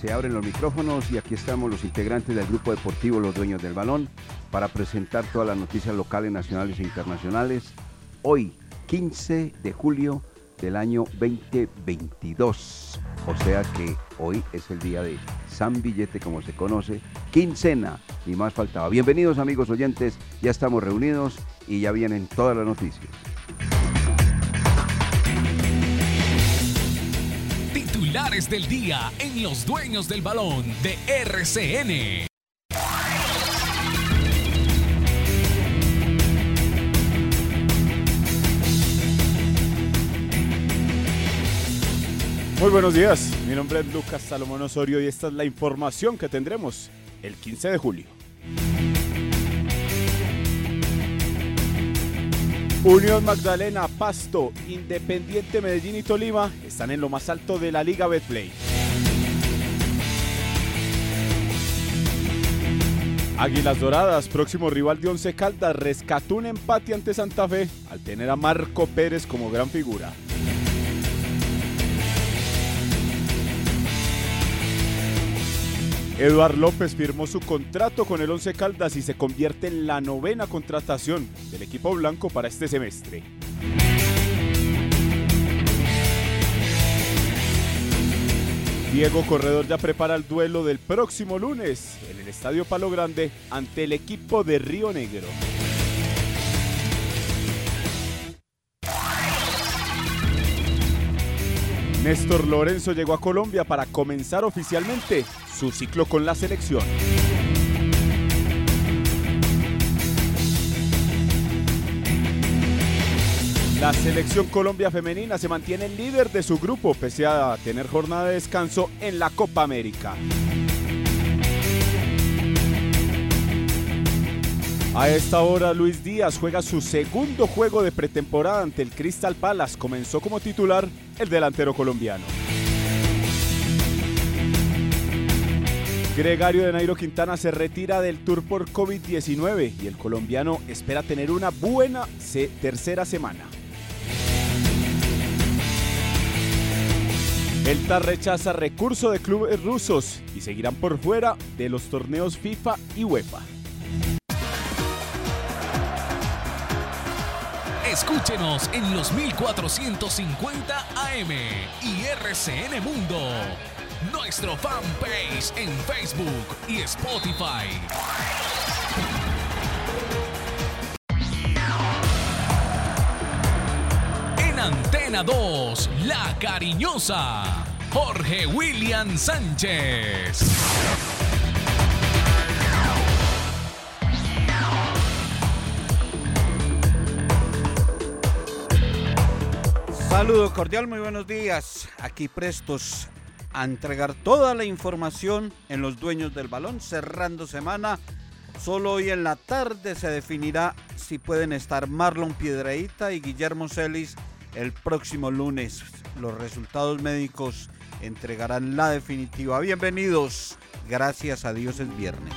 Se abren los micrófonos y aquí estamos los integrantes del grupo deportivo Los Dueños del Balón para presentar todas las noticias locales, nacionales e internacionales. Hoy, 15 de julio del año 2022. O sea que hoy es el día de San Billete, como se conoce, quincena, y más faltaba. Bienvenidos amigos oyentes, ya estamos reunidos y ya vienen todas las noticias. Titulares del día en Los Dueños del Balón de RCN. Muy buenos días, mi nombre es Lucas Salomón Osorio y esta es la información que tendremos el 15 de julio. Unión Magdalena, Pasto, Independiente Medellín y Tolima están en lo más alto de la Liga Betplay. Águilas Doradas, próximo rival de Once Caldas, rescató un empate ante Santa Fe al tener a Marco Pérez como gran figura. Eduard López firmó su contrato con el Once Caldas y se convierte en la novena contratación del equipo blanco para este semestre. Diego Corredor ya prepara el duelo del próximo lunes en el Estadio Palo Grande ante el equipo de Río Negro. Néstor Lorenzo llegó a Colombia para comenzar oficialmente su ciclo con la selección. La selección Colombia femenina se mantiene líder de su grupo pese a tener jornada de descanso en la Copa América. A esta hora Luis Díaz juega su segundo juego de pretemporada ante el Crystal Palace. Comenzó como titular el delantero colombiano. Gregario de Nairo Quintana se retira del tour por COVID-19 y el colombiano espera tener una buena tercera semana. El TAR rechaza recurso de clubes rusos y seguirán por fuera de los torneos FIFA y UEFA. Escúchenos en los 1450 AM y RCN Mundo. Nuestro fanpage en Facebook y Spotify. En Antena 2, La Cariñosa. Jorge William Sánchez. Saludo cordial, muy buenos días. Aquí prestos a entregar toda la información en los dueños del balón, cerrando semana. Solo hoy en la tarde se definirá si pueden estar Marlon Piedreita y Guillermo Celis el próximo lunes. Los resultados médicos entregarán la definitiva. Bienvenidos. Gracias a Dios es viernes.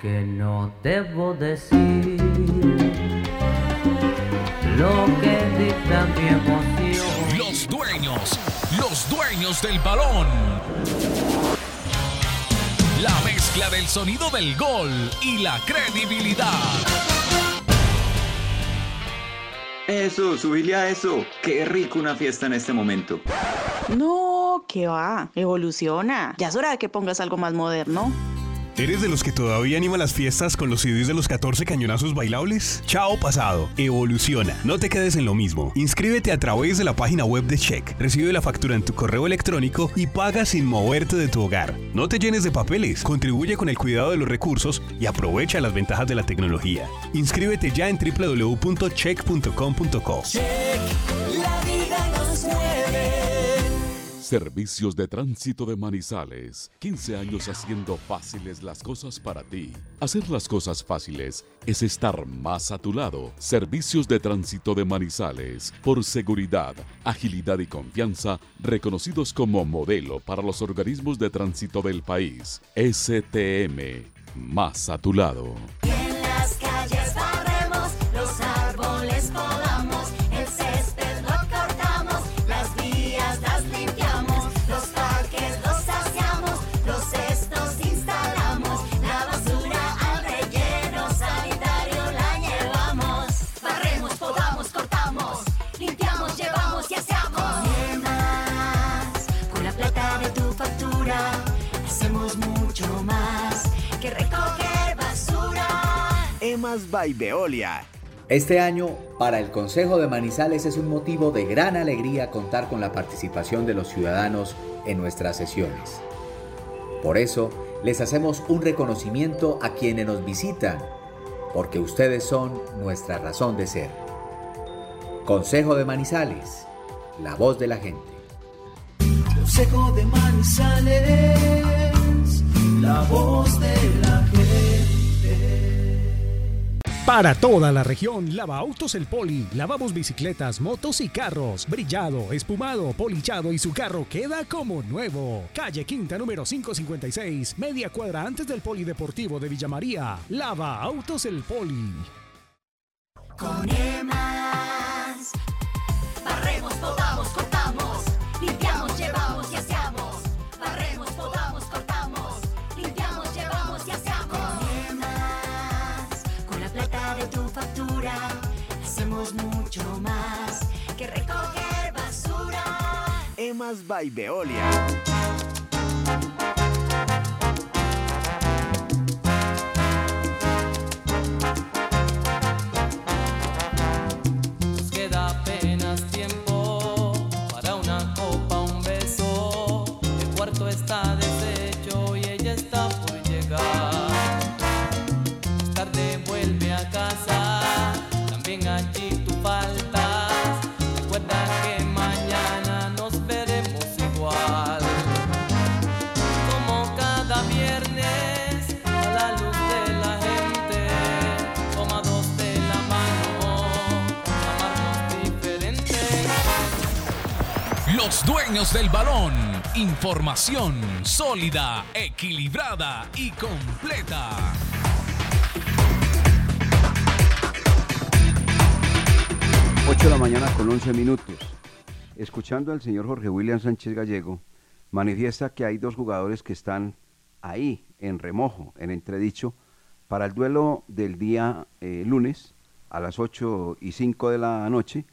Que no debo decir lo que dicta mi emoción. Los dueños, los dueños del balón. La mezcla del sonido del gol y la credibilidad. Eso, subile a eso. Qué rico una fiesta en este momento. No, que va, evoluciona. Ya es hora de que pongas algo más moderno. ¿Eres de los que todavía anima las fiestas con los CDs de los 14 cañonazos bailables? Chao pasado, evoluciona. No te quedes en lo mismo. Inscríbete a través de la página web de Check. Recibe la factura en tu correo electrónico y paga sin moverte de tu hogar. No te llenes de papeles, contribuye con el cuidado de los recursos y aprovecha las ventajas de la tecnología. Inscríbete ya en www.check.com.co. Check, Servicios de Tránsito de Manizales. 15 años haciendo fáciles las cosas para ti. Hacer las cosas fáciles es estar más a tu lado. Servicios de Tránsito de Manizales. Por seguridad, agilidad y confianza, reconocidos como modelo para los organismos de tránsito del país. STM. Más a tu lado. By Veolia. Este año, para el Consejo de Manizales es un motivo de gran alegría contar con la participación de los ciudadanos en nuestras sesiones. Por eso, les hacemos un reconocimiento a quienes nos visitan, porque ustedes son nuestra razón de ser. Consejo de Manizales, la voz de la gente. Consejo de Manizales, la voz de la gente. Para toda la región, Lava Autos El Poli. Lavamos bicicletas, motos y carros. Brillado, espumado, polichado y su carro queda como nuevo. Calle Quinta número 556, media cuadra antes del Polideportivo de Villa María. Lava Autos El Poli. Con EMAS, Emas by Veolia. Los dueños del balón. Información sólida, equilibrada y completa. Ocho de la mañana con 11 minutos. Escuchando al señor Jorge William Sánchez Gallego, manifiesta que hay dos jugadores que están ahí, en remojo, en entredicho, para el duelo del día eh, lunes a las 8 y 5 de la noche,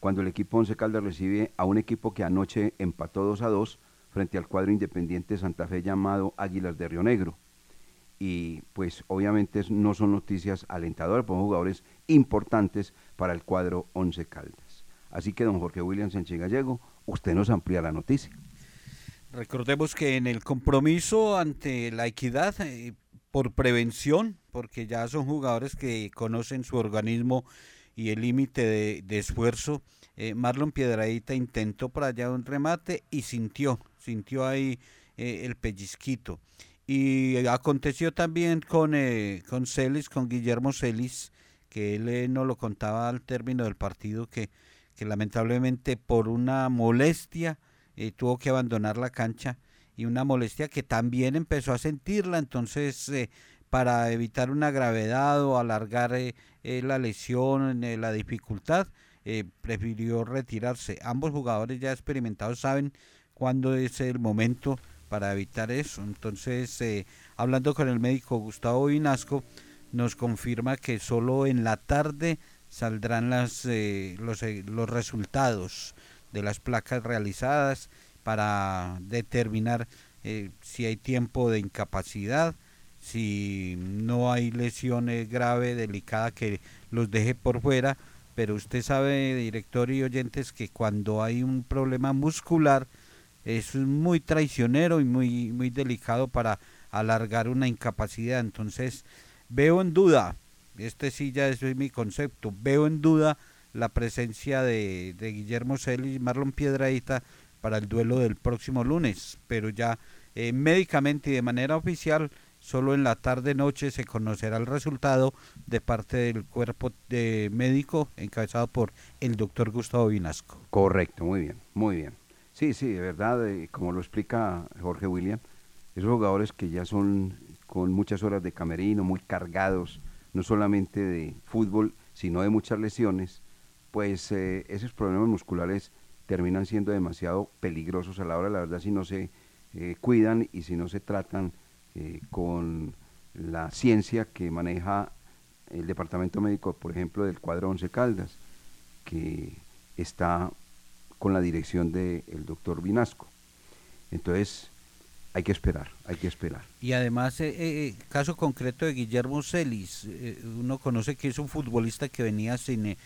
cuando el equipo Once Caldas recibe a un equipo que anoche empató 2 a 2 frente al cuadro independiente Santa Fe llamado Águilas de Río Negro. Y pues obviamente no son noticias alentadoras, son jugadores importantes para el cuadro Once Caldas. Así que don Jorge William Sánchez Gallego, usted nos amplía la noticia. Recordemos que en el compromiso ante la equidad, eh, por prevención, porque ya son jugadores que conocen su organismo y el límite de, esfuerzo, eh, Marlon Piedradita intentó por allá un remate y sintió, sintió ahí eh, el pellizquito. Y aconteció también con, eh, con Celis, con Guillermo Celis, que él eh, nos lo contaba al término del partido, que, que lamentablemente por una molestia tuvo que abandonar la cancha y una molestia que también empezó a sentirla, entonces para evitar una gravedad o alargar eh, eh, la lesión, eh, la dificultad, eh, prefirió retirarse. Ambos jugadores ya experimentados saben cuándo es el momento para evitar eso. Entonces, hablando con el médico Gustavo Vinasco, nos confirma que solo en la tarde saldrán las, los, resultados de las placas realizadas para determinar si hay tiempo de incapacidad, si no hay lesiones grave, delicada que los deje por fuera, pero usted sabe, director y oyentes, que cuando hay un problema muscular, es muy traicionero y muy, muy delicado para alargar una incapacidad. Entonces, veo en duda, este sí ya es mi concepto, veo en duda la presencia de, de Guillermo Celis y Marlon Piedradita para el duelo del próximo lunes, pero ya eh, médicamente y de manera oficial, solo en la tarde-noche se conocerá el resultado de parte del cuerpo de médico encabezado por el doctor Gustavo Vinasco. Correcto, muy bien, muy bien. Sí, sí, de verdad, eh, como lo explica Jorge William, esos jugadores que ya son con muchas horas de camerino, muy cargados, no solamente de fútbol, sino de muchas lesiones, pues eh, esos problemas musculares terminan siendo demasiado peligrosos a la hora, la verdad, si no se eh, cuidan y si no se tratan eh, con la ciencia que maneja el departamento médico, por ejemplo, del cuadro Once Caldas, que está con la dirección del doctor Vinasco. Entonces, hay que esperar, hay que esperar. Y además, eh, eh, caso concreto de Guillermo Celis, eh, uno conoce que es un futbolista que venía sin, eh,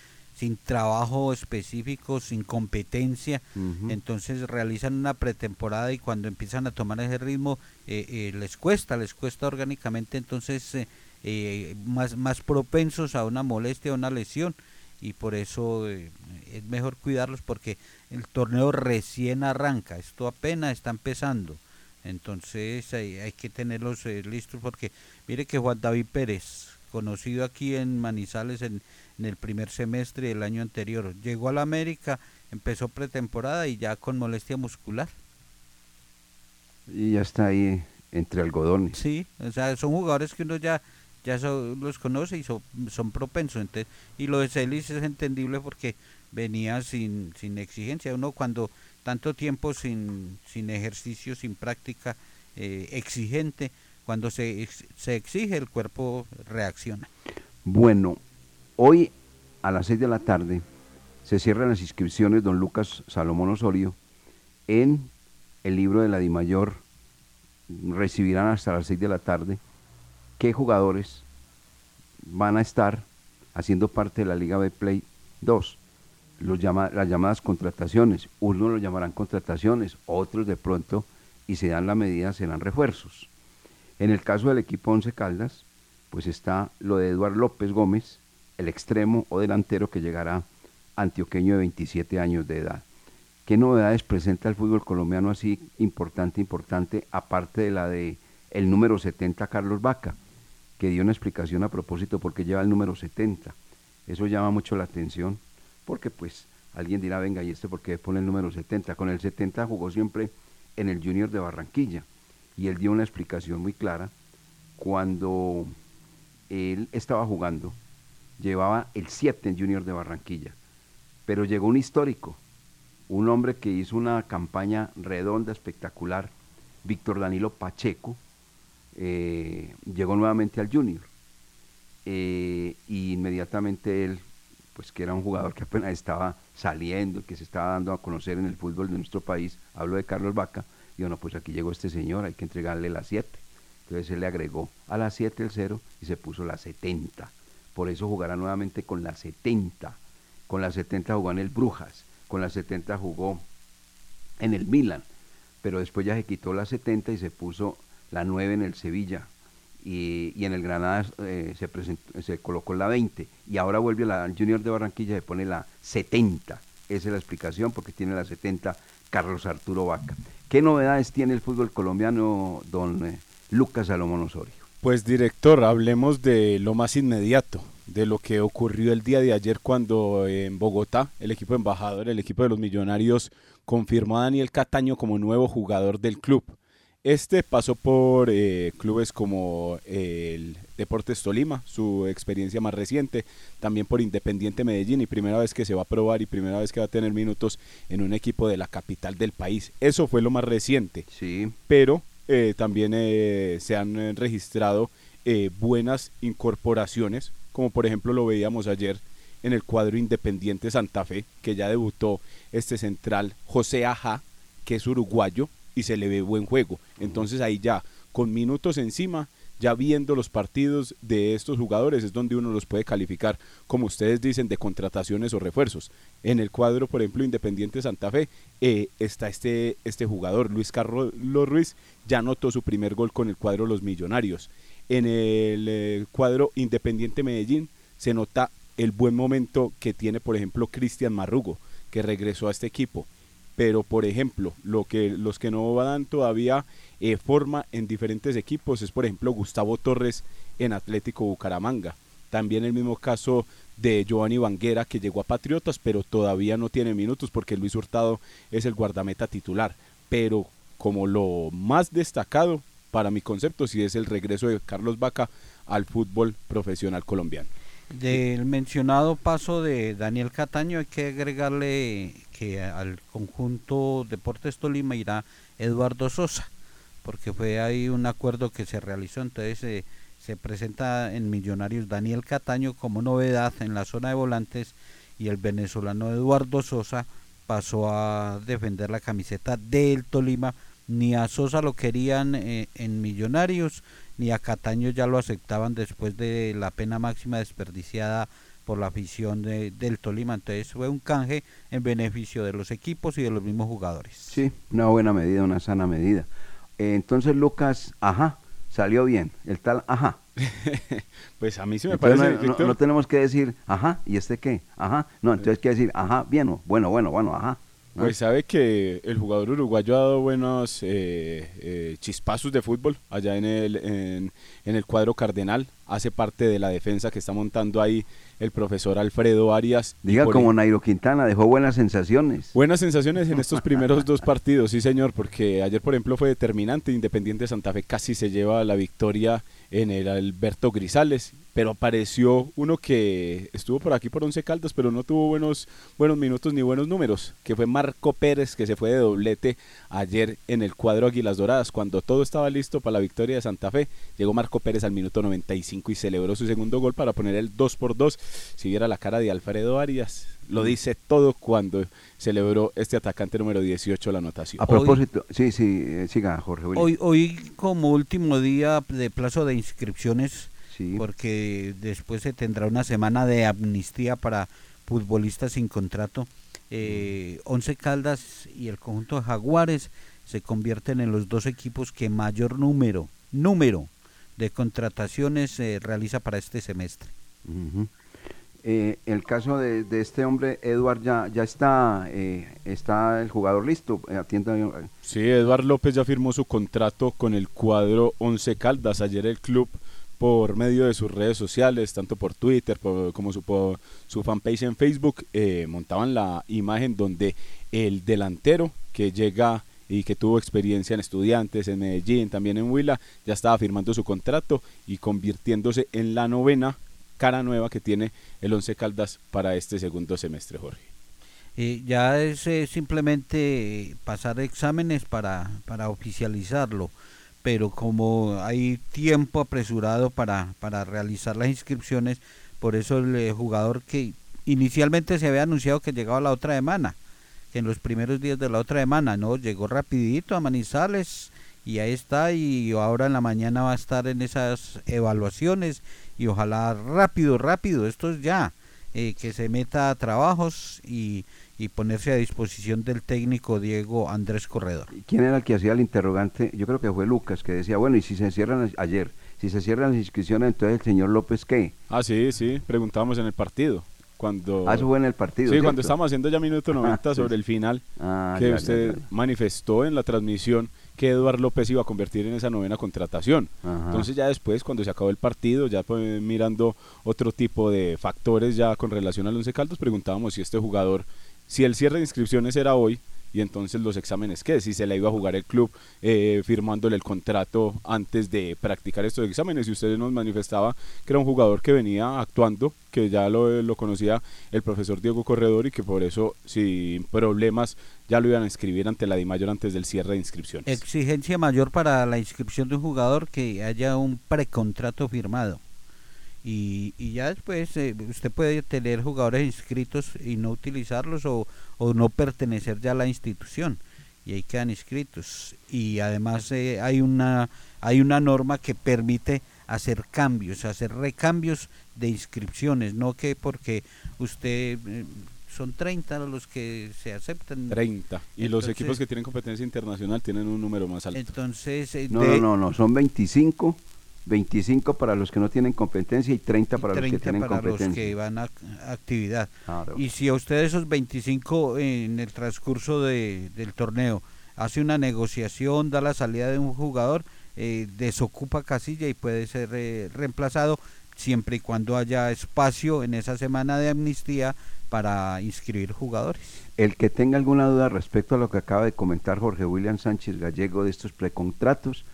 sin trabajo específico, sin competencia, entonces realizan una pretemporada y cuando empiezan a tomar ese ritmo eh, eh, les cuesta, les cuesta orgánicamente, entonces eh, eh, más, más propensos a una molestia, a una lesión. Y por eso eh, es mejor cuidarlos porque el torneo recién arranca, esto apenas está empezando. Entonces hay, hay que tenerlos listos porque mire que Juan David Pérez, conocido aquí en Manizales en, en el primer semestre del año anterior, llegó a la América, empezó pretemporada y ya con molestia muscular. Y ya está ahí entre algodones. Sí, o sea, son jugadores que uno ya ya so- los conoce y so- son propensos. Entonces, y lo de Celis es entendible porque venía sin, sin exigencia. Uno cuando tanto tiempo sin, sin ejercicio, sin práctica eh, exigente, cuando se, se exige el cuerpo reacciona. Bueno, hoy a las 6 de la tarde se cierran las inscripciones don Lucas Salomón Osorio en el libro de la Dimayor. Recibirán hasta las 6 de la tarde qué jugadores van a estar haciendo parte de la Liga B Play 2. Los llama- las llamadas contrataciones. Unos lo llamarán contrataciones, otros de pronto, y se dan la medida, serán refuerzos. En el caso del equipo Once Caldas, pues está lo de Eduardo López Gómez, el extremo o delantero que llegará antioqueño de 27 años de edad. ¿Qué novedades presenta el fútbol colombiano así importante, importante, aparte de la de el número 70 Carlos Vaca, que dio una explicación a propósito porque lleva el número 70? Eso llama mucho la atención, porque pues alguien dirá, venga, ¿y este por qué pone el número 70? Con el 70 jugó siempre en el Junior de Barranquilla, y él dio una explicación muy clara cuando él estaba jugando, llevaba el 7 en Junior de Barranquilla, pero llegó un histórico, un hombre que hizo una campaña redonda, espectacular, Víctor Danilo Pacheco, eh, llegó nuevamente al Junior. eh, y inmediatamente él, pues que era un jugador que apenas estaba saliendo, que se estaba dando a conocer en el fútbol de nuestro país, hablo de Carlos Vaca, y bueno, pues aquí llegó este señor, hay que entregarle la 7. Entonces él le agregó a la 7 el 0 y se puso la 70. Por eso jugará nuevamente con la 70. Con la 70 jugó en el Brujas, con la 70 jugó en el Milan, pero después ya se quitó la 70 y se puso la 9 en el Sevilla. Y, y en el Granada eh, se, presentó- se colocó la 20 y ahora vuelve a la Junior de Barranquilla y se pone la 70. Esa es la explicación porque tiene la 70 Carlos Arturo Vaca. ¿Qué novedades tiene el fútbol colombiano, don eh, Lucas Salomón Osorio? Pues director, hablemos de lo más inmediato, de lo que ocurrió el día de ayer cuando en Bogotá el equipo embajador, el equipo de los millonarios, confirmó a Daniel Cataño como nuevo jugador del club. Este pasó por eh, clubes como el Deportes Tolima, su experiencia más reciente, también por Independiente Medellín y primera vez que se va a probar y primera vez que va a tener minutos en un equipo de la capital del país. Eso fue lo más reciente. Sí. Pero eh, también eh, se han eh, registrado eh, buenas incorporaciones, como por ejemplo lo veíamos ayer en el cuadro Independiente Santa Fe, que ya debutó este central José Aja, que es uruguayo y se le ve buen juego. Entonces ahí ya, con minutos encima, ya viendo los partidos de estos jugadores es donde uno los puede calificar, como ustedes dicen, de contrataciones o refuerzos. En el cuadro, por ejemplo, Independiente Santa Fe, eh, está este, este jugador, Luis Carlos Ruiz, ya anotó su primer gol con el cuadro Los Millonarios. En el eh, cuadro Independiente Medellín se nota el buen momento que tiene, por ejemplo, Cristian Marrugo, que regresó a este equipo. Pero, por ejemplo, lo que, los que no dan todavía eh, forma en diferentes equipos es, por ejemplo, Gustavo Torres en Atlético Bucaramanga. También el mismo caso de Giovanni Vanguera, que llegó a Patriotas, pero todavía no tiene minutos porque Luis Hurtado es el guardameta titular. Pero como lo más destacado, para mi concepto, sí es el regreso de Carlos Vaca al fútbol profesional colombiano. Del mencionado paso de Daniel Cataño hay que agregarle que al conjunto Deportes Tolima irá Eduardo Sosa, porque fue ahí un acuerdo que se realizó, entonces se presenta en Millonarios Daniel Cataño como novedad en la zona de volantes y el venezolano Eduardo Sosa pasó a defender la camiseta del Tolima. Ni a Sosa lo querían eh, en Millonarios, ni a Cataño ya lo aceptaban después de la pena máxima desperdiciada por la afición de- del Tolima. Entonces fue un canje en beneficio de los equipos y de los mismos jugadores. Sí, una buena medida, una sana medida. Eh, entonces, Lucas, ajá, salió bien. El tal, ajá. Pues a mí sí me Entonces, parece, no, no- tenemos que decir, ajá, ¿y este qué? Ajá. No, entonces hay que decir, ajá, bien, o bueno, bueno, bueno, ajá. Pues sabe que el jugador uruguayo ha dado buenos eh, eh, chispazos de fútbol allá en el, en, en el cuadro cardenal. Hace parte de la defensa que está montando ahí el profesor Alfredo Arias. Diga como Nairo Quintana, dejó buenas sensaciones. Buenas sensaciones en estos primeros dos partidos, sí señor, porque ayer por ejemplo fue determinante, Independiente Santa Fe casi se lleva la victoria en el Alberto Grisales, pero apareció uno que estuvo por aquí por Once Caldas, pero no tuvo buenos, buenos minutos ni buenos números, que fue Marco Pérez, que se fue de doblete ayer en el cuadro Águilas Doradas, cuando todo estaba listo para la victoria de Santa Fe, llegó Marco Pérez al minuto 95 y celebró su segundo gol para poner el 2 por 2 si viera la cara de Alfredo Arias, lo dice todo cuando celebró este atacante número 18 la anotación. A propósito, sí, sí, eh, siga, Jorge William. Hoy, hoy como último día de plazo de inscripciones, porque después se tendrá una semana de amnistía para futbolistas sin contrato. Eh, Once Caldas y el conjunto de Jaguares se convierten en los dos equipos que mayor número, número de contrataciones se realiza para este semestre. Eh, el caso de, de este hombre, Edward, ya, ya está, eh, está el jugador listo. Eh, atienda, eh, Sí, Eduard López ya firmó su contrato con el cuadro Once Caldas. Ayer el club, por medio de sus redes sociales, tanto por Twitter por- como su, por su fanpage en Facebook, eh, montaban la imagen donde el delantero que llega y que tuvo experiencia en estudiantes, en Medellín, también en Huila, ya estaba firmando su contrato y convirtiéndose en la novena cara nueva que tiene el Once Caldas para este segundo semestre, Jorge. Eh, ya es eh, simplemente eh, pasar exámenes para, para oficializarlo, pero como hay tiempo apresurado para, para realizar las inscripciones, por eso el eh, jugador que inicialmente se había anunciado que llegaba la otra semana, que en los primeros días de la otra semana, no, llegó rapidito a Manizales y ahí está y ahora en la mañana va a estar en esas evaluaciones y ojalá rápido, rápido, esto es ya, eh, que se meta a trabajos y, y ponerse a disposición del técnico Diego Andrés Corredor. ¿Quién era el que hacía el interrogante? Yo creo que fue Lucas, que decía, bueno, y si se cierran ayer, si se cierran las inscripciones, entonces el señor López, ¿qué? Ah, sí, sí, preguntábamos en el partido. Cuando... Ah, eso fue en el partido, Sí, ¿cierto? cuando estábamos haciendo ya minuto 90 Ah, sobre sí. el final, Ah, que ya, usted ya, ya. manifestó en la transmisión que Eduard López iba a convertir en esa novena contratación. Ajá. Entonces ya después, cuando se acabó el partido, ya pues, mirando otro tipo de factores ya con relación al Once Caldas, preguntábamos si este jugador, si el cierre de inscripciones era hoy, y entonces los exámenes qué, si se le iba a jugar el club eh, firmándole el contrato antes de practicar estos exámenes y usted nos manifestaba que era un jugador que venía actuando, que ya lo, lo conocía el profesor Diego Corredor y que por eso sin problemas ya lo iban a inscribir ante la DIMAYOR antes del cierre de inscripciones. Exigencia mayor para la inscripción de un jugador que haya un precontrato firmado. Y, y ya después eh, usted puede tener jugadores inscritos y no utilizarlos o, o no pertenecer ya a la institución y ahí quedan inscritos. Y además eh, hay una hay una norma que permite hacer cambios hacer recambios de inscripciones no que porque usted eh, son 30 los que se aceptan. 30 y los equipos que tienen competencia internacional tienen un número más alto. entonces eh, No, de- no, no, no, son 25, 25 para los que no tienen competencia y 30 para los que 30 tienen para los competencia. que van a actividad. Claro. Y si a usted esos 25 en el transcurso de- del torneo hace una negociación, da la salida de un jugador, eh, desocupa casilla y puede ser eh, reemplazado siempre y cuando haya espacio en esa semana de amnistía para inscribir jugadores. El que tenga alguna duda respecto a lo que acaba de comentar Jorge William Sánchez Gallego de estos precontratos,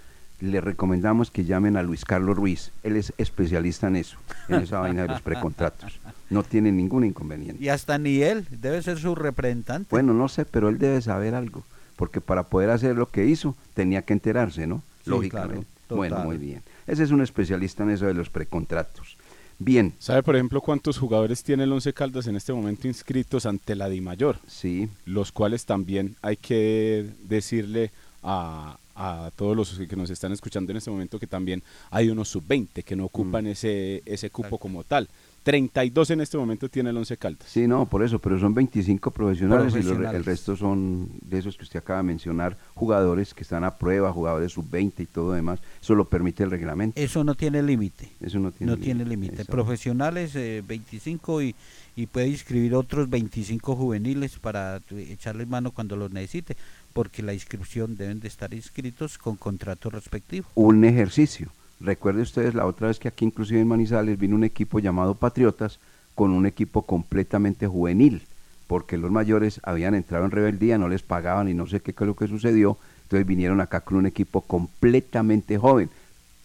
le recomendamos que llamen a Luis Carlos Ruiz. Él es especialista en eso, en esa vaina de los precontratos. No tiene ningún inconveniente. Y hasta ni él, debe ser su representante. Bueno, no sé, pero él debe saber algo, porque para poder hacer lo que hizo tenía que enterarse, ¿no? Sí, Lógicamente. claro, bueno, muy bien. Ese es un especialista en eso de los precontratos. Bien. ¿Sabe, por ejemplo, cuántos jugadores tiene el Once Caldas en este momento inscritos ante la DIMAYOR? Sí. Los cuales también hay que decirle a, a todos los que nos están escuchando en este momento que también hay unos sub-20 que no Mm. ocupan ese, ese cupo como tal. 32 en este momento tiene el Once Caldas. Sí, no, por eso, pero son 25 profesionales, y los re- el resto son de esos que usted acaba de mencionar, jugadores que están a prueba, jugadores sub-20 y todo demás. Eso lo permite el reglamento. Eso no tiene límite. Eso no tiene no tiene límite. Profesionales eh, 25 y, y puede inscribir otros 25 juveniles para tu- echarles mano cuando los necesite, porque la inscripción deben de estar inscritos con contrato respectivo. Un ejercicio. Recuerde ustedes la otra vez que aquí inclusive en Manizales vino un equipo llamado Patriotas con un equipo completamente juvenil, porque los mayores habían entrado en rebeldía, no les pagaban y no sé qué fue lo que sucedió, entonces vinieron acá con un equipo completamente joven.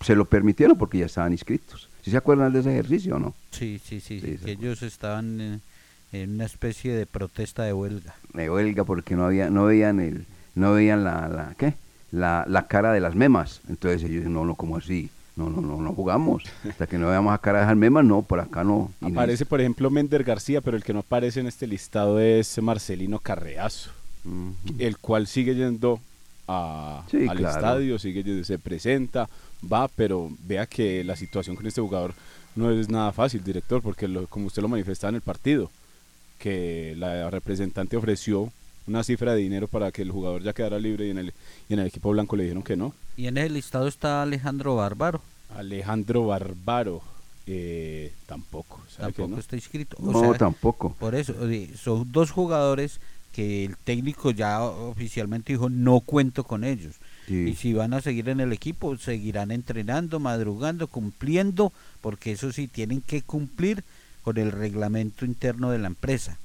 Se lo permitieron porque ya estaban inscritos. ¿Sí se acuerdan de ese ejercicio o no? Sí, sí, sí, Sí, sí, que ellos estaban en una especie de protesta de huelga. de huelga porque no había no veían el no veían la, la ¿qué? La, la cara de las memas. Entonces ellos dicen no no como así no no no no jugamos. Hasta que no veamos la cara de las memas no por acá no. Aparece, por ejemplo, Mender García, pero el que no aparece en este listado es Marcelino Carreazo, el cual sigue yendo a- Sí, al claro. estadio, sigue yendo- se presenta, va, pero vea que la situación con este jugador no es nada fácil, director, porque lo- como usted lo manifestaba en el partido, que la representante ofreció una cifra de dinero para que el jugador ya quedara libre y en el, y en el equipo blanco le dijeron que no. Y en el listado está Alejandro Bárbaro. Alejandro Barbaro eh, tampoco. ¿sabe que Tampoco no? está inscrito. No, tampoco. Por eso, eh, son dos jugadores que el técnico ya oficialmente dijo no cuento con ellos. Sí. Y si van a seguir en el equipo, seguirán entrenando, madrugando, cumpliendo, porque eso sí, tienen que cumplir con el reglamento interno de la empresa.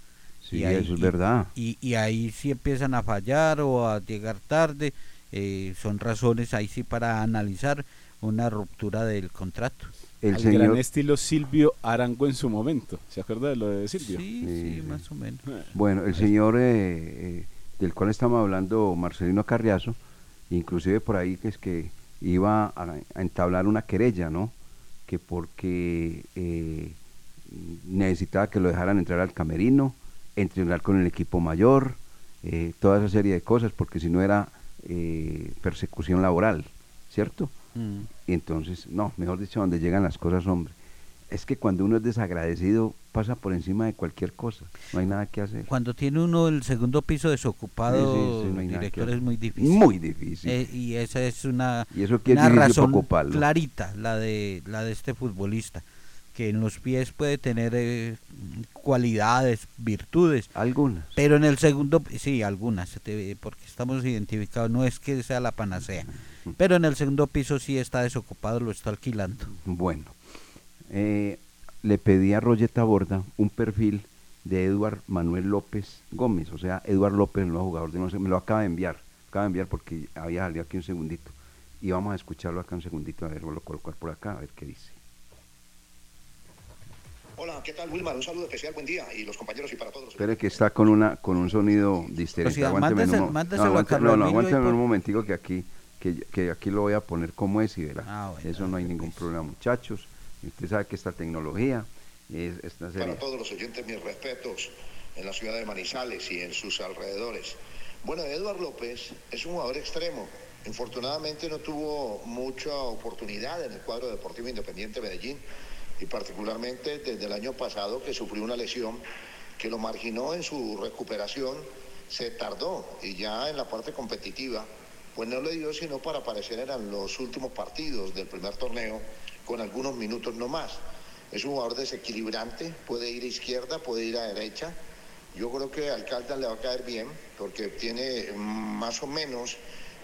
Sí, eso es verdad. Y, y ahí sí empiezan a fallar o a llegar tarde, eh, son razones ahí sí para analizar una ruptura del contrato. El Al señor- gran estilo Silvio Arango en su momento. ¿Se acuerda de lo de Silvio? Sí, sí, más o menos. Bueno, el señor eh, eh, del cual estamos hablando, Marcelino Carriazo, inclusive por ahí que es que iba a, a entablar una querella, ¿no? Que porque eh, necesitaba que lo dejaran entrar al camerino, entrenar con el equipo mayor, eh, toda esa serie de cosas, porque si no era eh, persecución laboral, ¿cierto? Mm. Y entonces, no, mejor dicho, donde llegan las cosas, hombre. Es que cuando uno es desagradecido, pasa por encima de cualquier cosa. No hay nada que hacer. Cuando tiene uno el segundo piso desocupado, Sí, sí, sí, no hay nada que director, es muy difícil. Muy difícil. Eh, y esa es una, Y eso que es una para razón clarita, la de, la de este futbolista, que en los pies puede tener eh, cualidades, virtudes. Algunas. Pero en el segundo, sí, algunas, porque estamos identificados, no es que sea la panacea. Pero en el segundo piso sí está desocupado, lo está alquilando. Bueno, eh, le pedí a Roger Borda un perfil de Eduard Manuel López Gómez. O sea, Eduard López, el nuevo jugador de no sé, me lo acaba de enviar. Acaba de enviar porque había salido aquí un segundito. Y vamos a escucharlo acá un segundito, a ver, voy a colocar por acá, a ver qué dice. Hola, ¿qué tal Wilmar? Un saludo especial, buen día y los compañeros y para todos. Espere que está con una con un sonido distinto. Pues sí, aguánteme mándese- un mándeselo no, aguante- no, no, aguánteme por- un momentico que aquí que, que aquí lo voy a poner como es y verá. Ah, Eso no hay ningún problema, muchachos. Usted sabe que esta tecnología es esta serie. Para todos los oyentes, mis respetos en la ciudad de Manizales y en sus alrededores. Bueno, Eduard López es un jugador extremo. Infortunadamente no tuvo mucha oportunidad en el cuadro deportivo independiente de Medellín y particularmente desde el año pasado que sufrió una lesión que lo marginó en su recuperación, se tardó y ya en la parte competitiva, pues no le dio sino para aparecer en los últimos partidos del primer torneo con algunos minutos no más. Es un jugador desequilibrante, puede ir a izquierda, puede ir a derecha. Yo creo que al Caldas le va a caer bien porque tiene más o menos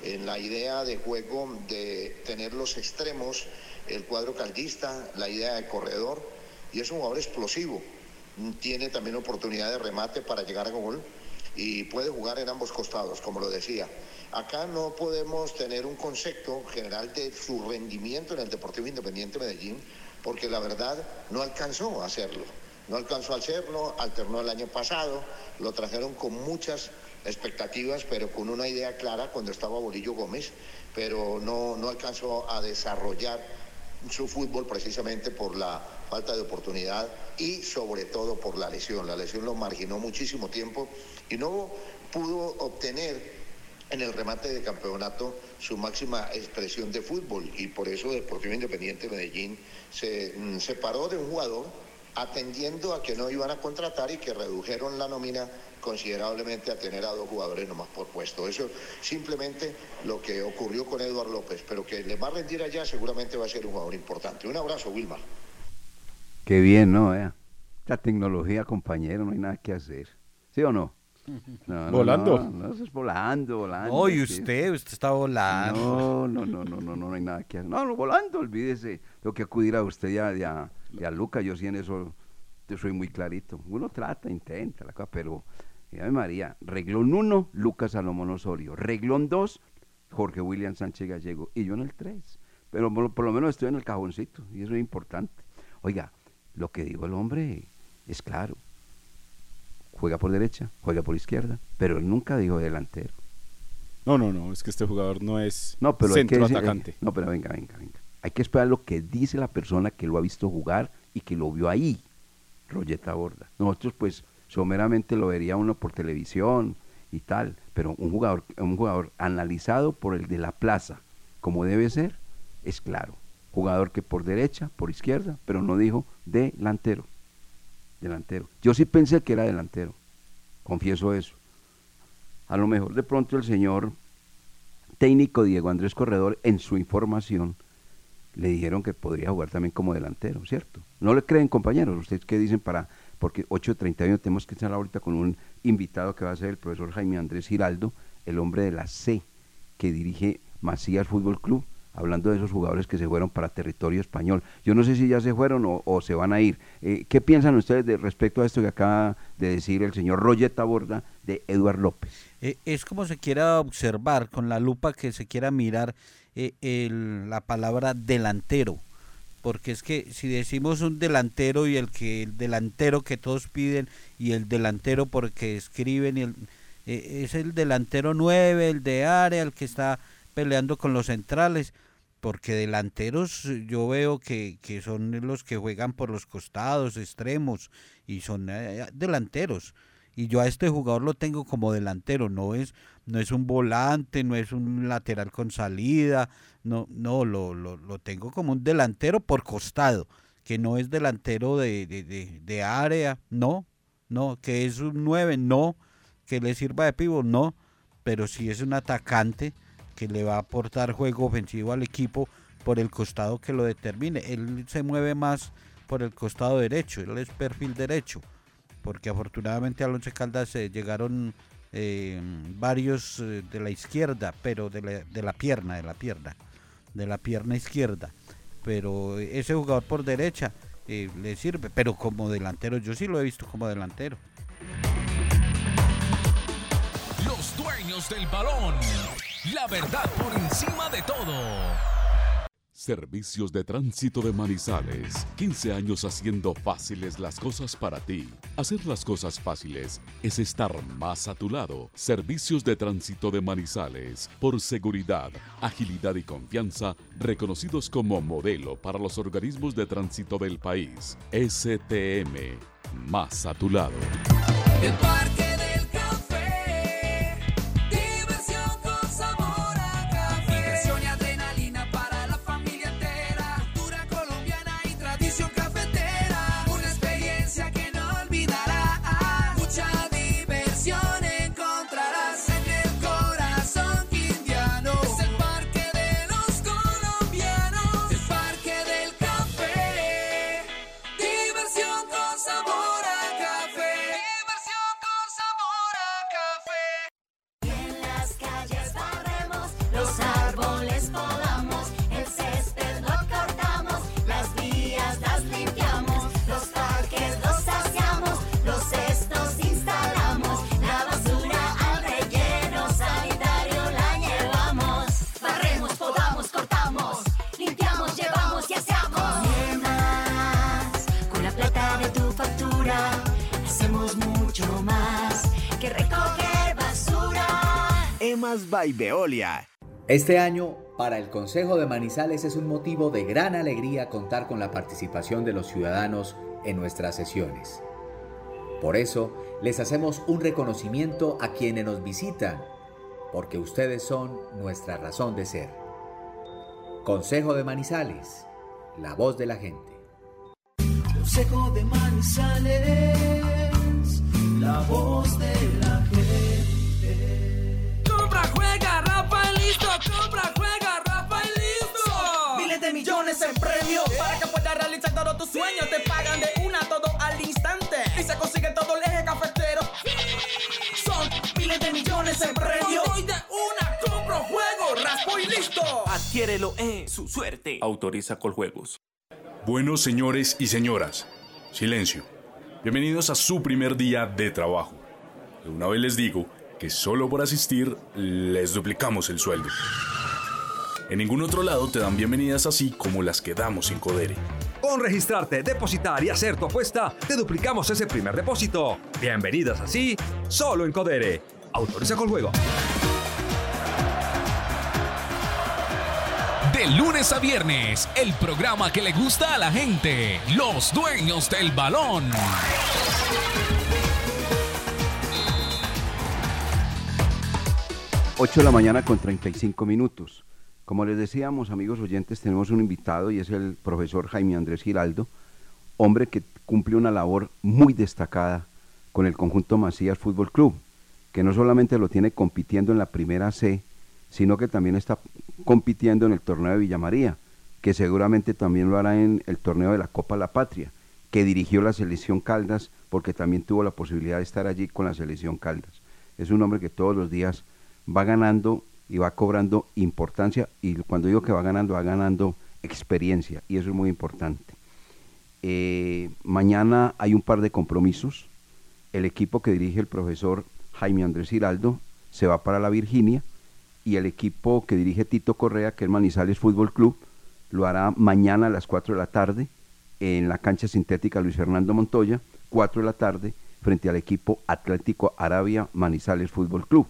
en la idea de juego de tener los extremos, el cuadro caldista, la idea de corredor y es un jugador explosivo. Tiene también oportunidad de remate para llegar a gol y puede jugar en ambos costados, como lo decía. Acá no podemos tener un concepto general de su rendimiento en el Deportivo Independiente Medellín, porque la verdad no alcanzó a hacerlo. No alcanzó a hacerlo, alternó el año pasado, lo trajeron con muchas expectativas, pero con una idea clara cuando estaba Bolillo Gómez, pero no, no alcanzó a desarrollar su fútbol precisamente por la falta de oportunidad y sobre todo por la lesión. La lesión lo marginó muchísimo tiempo y no pudo obtener en el remate de campeonato su máxima expresión de fútbol y por eso Deportivo Independiente de Medellín se mm, separó de un jugador atendiendo a que no iban a contratar y que redujeron la nómina considerablemente a tener a dos jugadores nomás por puesto. Eso simplemente lo que ocurrió con Eduardo López, pero que le va a rendir allá seguramente va a ser un jugador importante. Un abrazo, Wilmar. Qué bien, ¿no? Vea. La tecnología, compañero, no hay nada que hacer. ¿Sí o no? No, no, Volando. No, no, eso es volando, volando. No, y sí. usted, usted está volando. No, no, no, no, no, no hay nada que hacer. No, no, volando, olvídese. Tengo que acudir a usted y a, a- Luca. Yo sí en eso yo soy muy clarito. Uno trata, intenta, la cosa, pero, Ave María, reglón 1, Lucas Salomón Osorio. Reglón 2, Jorge William Sánchez Gallego. Y yo en el 3. Pero por, por lo menos estoy en el cajoncito y eso es importante. Oiga, lo que dijo el hombre es claro. Juega por derecha, juega por izquierda, pero él nunca dijo delantero. No, no, no, es que este jugador no es No, pero centro decir- atacante. no, pero venga, venga, venga. Hay que esperar lo que dice la persona que lo ha visto jugar y que lo vio ahí, Rolleta Borda. Nosotros, pues, someramente lo vería uno por televisión y tal, pero un jugador, un jugador analizado por el de la plaza, como debe ser, es claro. Jugador que por derecha, por izquierda, pero no dijo delantero. Delantero. Yo sí pensé que era delantero, confieso eso. A lo mejor de pronto el señor técnico Diego Andrés Corredor en su información le dijeron que podría jugar también como delantero, ¿cierto? ¿No le creen, compañeros? ¿Ustedes qué dicen para...? Porque 8.31 tenemos que estar ahorita con un invitado que va a ser el profesor Jaime Andrés Giraldo, el hombre de la C, que dirige Macías Fútbol Club, hablando de esos jugadores que se fueron para territorio español. Yo no sé si ya se fueron o, se van a ir. Eh, ¿Qué piensan ustedes de respecto a esto que acaba de decir el señor Rolleta Borda de Eduard López? Eh, es como se quiera observar, con la lupa que se quiera mirar eh, el- la palabra delantero. Porque es que si decimos un delantero y el que el delantero que todos piden y el delantero porque escriben y el, eh, es el delantero 9, el de área, el que está peleando con los centrales, porque delanteros eh, yo veo que, que son los que juegan por los costados, extremos, y son eh, delanteros. Y yo a este jugador lo tengo como delantero, no es, no es un volante, no es un lateral con salida, no, no, lo, lo, lo tengo como un delantero por costado, que no es delantero de, de, de, de área, no, no, que es un 9, no, que le sirva de pivo, no, pero sí es un atacante que le va a aportar juego ofensivo al equipo por el costado que lo determine. Él se mueve más por el costado derecho, él es perfil derecho, porque afortunadamente al Once Caldas se llegaron eh, varios eh, de la izquierda, pero de la, de la pierna, de la pierna, de la pierna izquierda. Pero ese jugador por derecha eh, le sirve, pero como delantero, yo sí lo he visto como delantero. Los dueños del balón, la verdad por encima de todo. Servicios de Tránsito de Manizales. 15 años haciendo fáciles las cosas para ti. Hacer las cosas fáciles es estar más a tu lado. Servicios de Tránsito de Manizales. Por seguridad, agilidad y confianza, reconocidos como modelo para los organismos de tránsito del país. STM. Más a tu lado. El Parque By Veolia. Este año, para el Consejo de Manizales es un motivo de gran alegría contar con la participación de los ciudadanos en nuestras sesiones. Por eso, les hacemos un reconocimiento a quienes nos visitan, porque ustedes son nuestra razón de ser. Consejo de Manizales, la voz de la gente. Consejo de Manizales, la voz de la gente. Realizar todos tus sueños. Te pagan de una todo al instante y se consigue todo el eje cafetero. Son miles de millones en premios. Hoy de una compro, juego, raspo y listo. Adquiérelo en su suerte. Autoriza Coljuegos. Bueno, señores y señoras, silencio. Bienvenidos a su primer día de trabajo. De una vez les digo que solo por asistir les duplicamos el sueldo. En ningún otro lado te dan bienvenidas así como las que damos en Codere. Con registrarte, depositar y hacer tu apuesta, te duplicamos ese primer depósito. Bienvenidas así, solo en Codere. Autoriza con juego. De lunes a viernes, el programa que le gusta a la gente, los dueños del balón. 8 de la mañana con 35 minutos. Como les decíamos, amigos oyentes, tenemos un invitado y es el profesor Jaime Andrés Giraldo, hombre que cumple una labor muy destacada con el conjunto Macías Fútbol Club, que no solamente lo tiene compitiendo en la primera C, sino que también está compitiendo en el torneo de Villamaría, que seguramente también lo hará en el torneo de la Copa La Patria, que dirigió la selección Caldas, porque también tuvo la posibilidad de estar allí con la selección Caldas. Es un hombre que todos los días va ganando y va cobrando importancia, y cuando digo que va ganando, va ganando experiencia, y eso es muy importante. Eh, mañana hay un par de compromisos. El equipo que dirige el profesor Jaime Andrés Giraldo se va para la Virginia y el equipo que dirige Tito Correa, que es Manizales Fútbol Club, lo hará mañana a las 4 de la tarde en la cancha sintética Luis Fernando Montoya, 4 de la tarde, frente al equipo Atlético Arabia Manizales Fútbol Club.